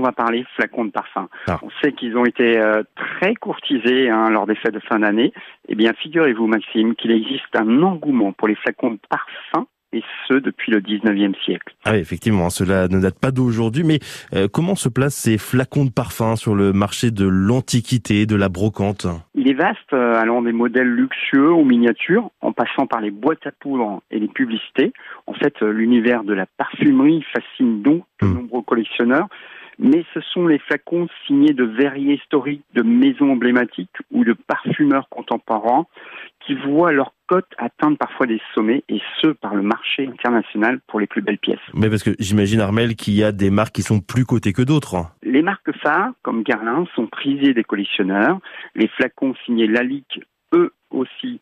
on va parler flacons de parfum. Ah. On sait qu'ils ont été euh, très courtisés hein, lors des fêtes de fin d'année. Eh bien, figurez-vous, Maxime, qu'il existe un engouement pour les flacons de parfum et ce depuis le 19e siècle. Ah oui, effectivement, cela ne date pas d'aujourd'hui, mais euh, comment se placent ces flacons de parfum sur le marché de l'antiquité, de la brocante? Il est vaste, euh, allant des modèles luxueux aux miniatures, en passant par les boîtes à poudre et les publicités. En fait, euh, l'univers de la parfumerie fascine donc de Hmm. nombreux collectionneurs. Mais ce sont les flacons signés de verriers historiques, de maisons emblématiques ou de parfumeurs contemporains qui voient leur cote atteindre parfois des sommets, et ce par le marché international pour les plus belles pièces. Mais parce que j'imagine, Armel, qu'il y a des marques qui sont plus cotées que d'autres. Les marques phares, comme Guerlain, sont prisées des collectionneurs. Les flacons signés Lalique, eux aussi,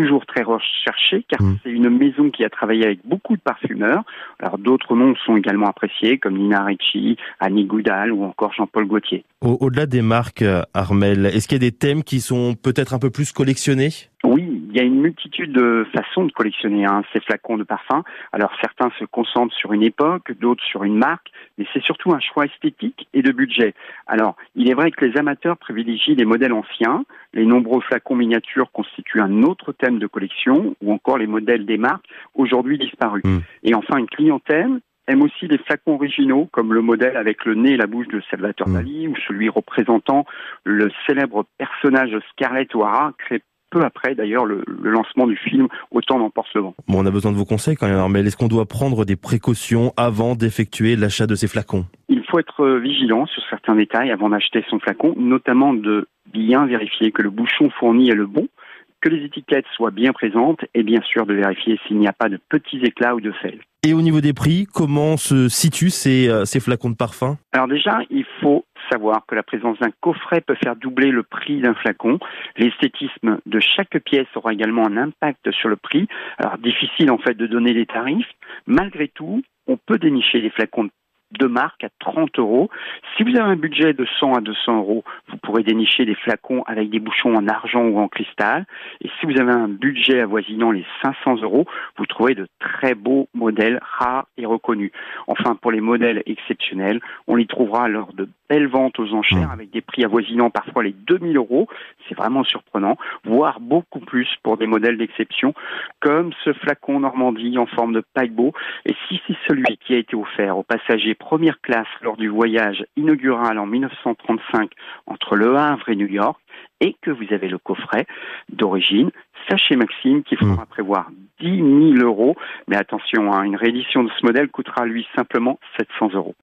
toujours très recherchés, car Mm. c'est une maison qui a travaillé avec beaucoup de parfumeurs. Alors d'autres noms sont également appréciés, comme Nina Ricci, Annie Goudal ou encore Jean-Paul Gaultier. Au- Au-delà des marques, euh, Armel, est-ce qu'il y a des thèmes qui sont peut-être un peu plus collectionnés? Oui, il y a une multitude de façons de collectionner hein, ces flacons de parfum. Alors certains se concentrent sur une époque, d'autres sur une marque, mais c'est surtout un choix esthétique et de budget. Alors, il est vrai que les amateurs privilégient les modèles anciens, les nombreux flacons miniatures constituent un autre thème de collection, ou encore les modèles des marques aujourd'hui disparus. Mm. Et enfin, une clientèle aime aussi les flacons originaux, comme le modèle avec le nez et la bouche de Salvatore Mm. Dali, ou celui représentant le célèbre personnage Scarlett O'Hara, créé peu après d'ailleurs le, le lancement du film Autant d'emporte le vent. Bon, on a besoin de vos conseils quand même, Armel. Est-ce qu'on doit prendre des précautions avant d'effectuer l'achat de ces flacons? Il faut être vigilant sur certains détails avant d'acheter son flacon, notamment de bien vérifier que le bouchon fourni est le bon, que les étiquettes soient bien présentes et bien sûr de vérifier s'il n'y a pas de petits éclats ou de sel. Et au niveau des prix, comment se situent ces, euh, ces flacons de parfum? Alors déjà, il savoir que la présence d'un coffret peut faire doubler le prix d'un flacon. L'esthétisme de chaque pièce aura également un impact sur le prix. Alors difficile en fait de donner les tarifs. Malgré tout, on peut dénicher des flacons de marque à 30 euros. Si vous avez un budget de 100 à 200 euros, vous pourrez dénicher des flacons avec des bouchons en argent ou en cristal. Et si vous avez un budget avoisinant les 500 euros, vous trouverez de très beaux modèles rares et reconnus. Enfin, pour les modèles exceptionnels, on les trouvera lors de belles ventes aux enchères Mmh. avec des prix avoisinant parfois les 2000 euros. C'est vraiment surprenant, voire beaucoup plus pour des modèles d'exception, comme ce flacon Normandie en forme de paquebot. Et si c'est celui qui a été offert aux passagers première classe lors du voyage inaugural en 1935 entre Le Havre et New York, et que vous avez le coffret d'origine, sachez Maxime qu'il faudra prévoir 10 000 euros. Mais attention, hein, une réédition de ce modèle coûtera lui simplement 700 euros.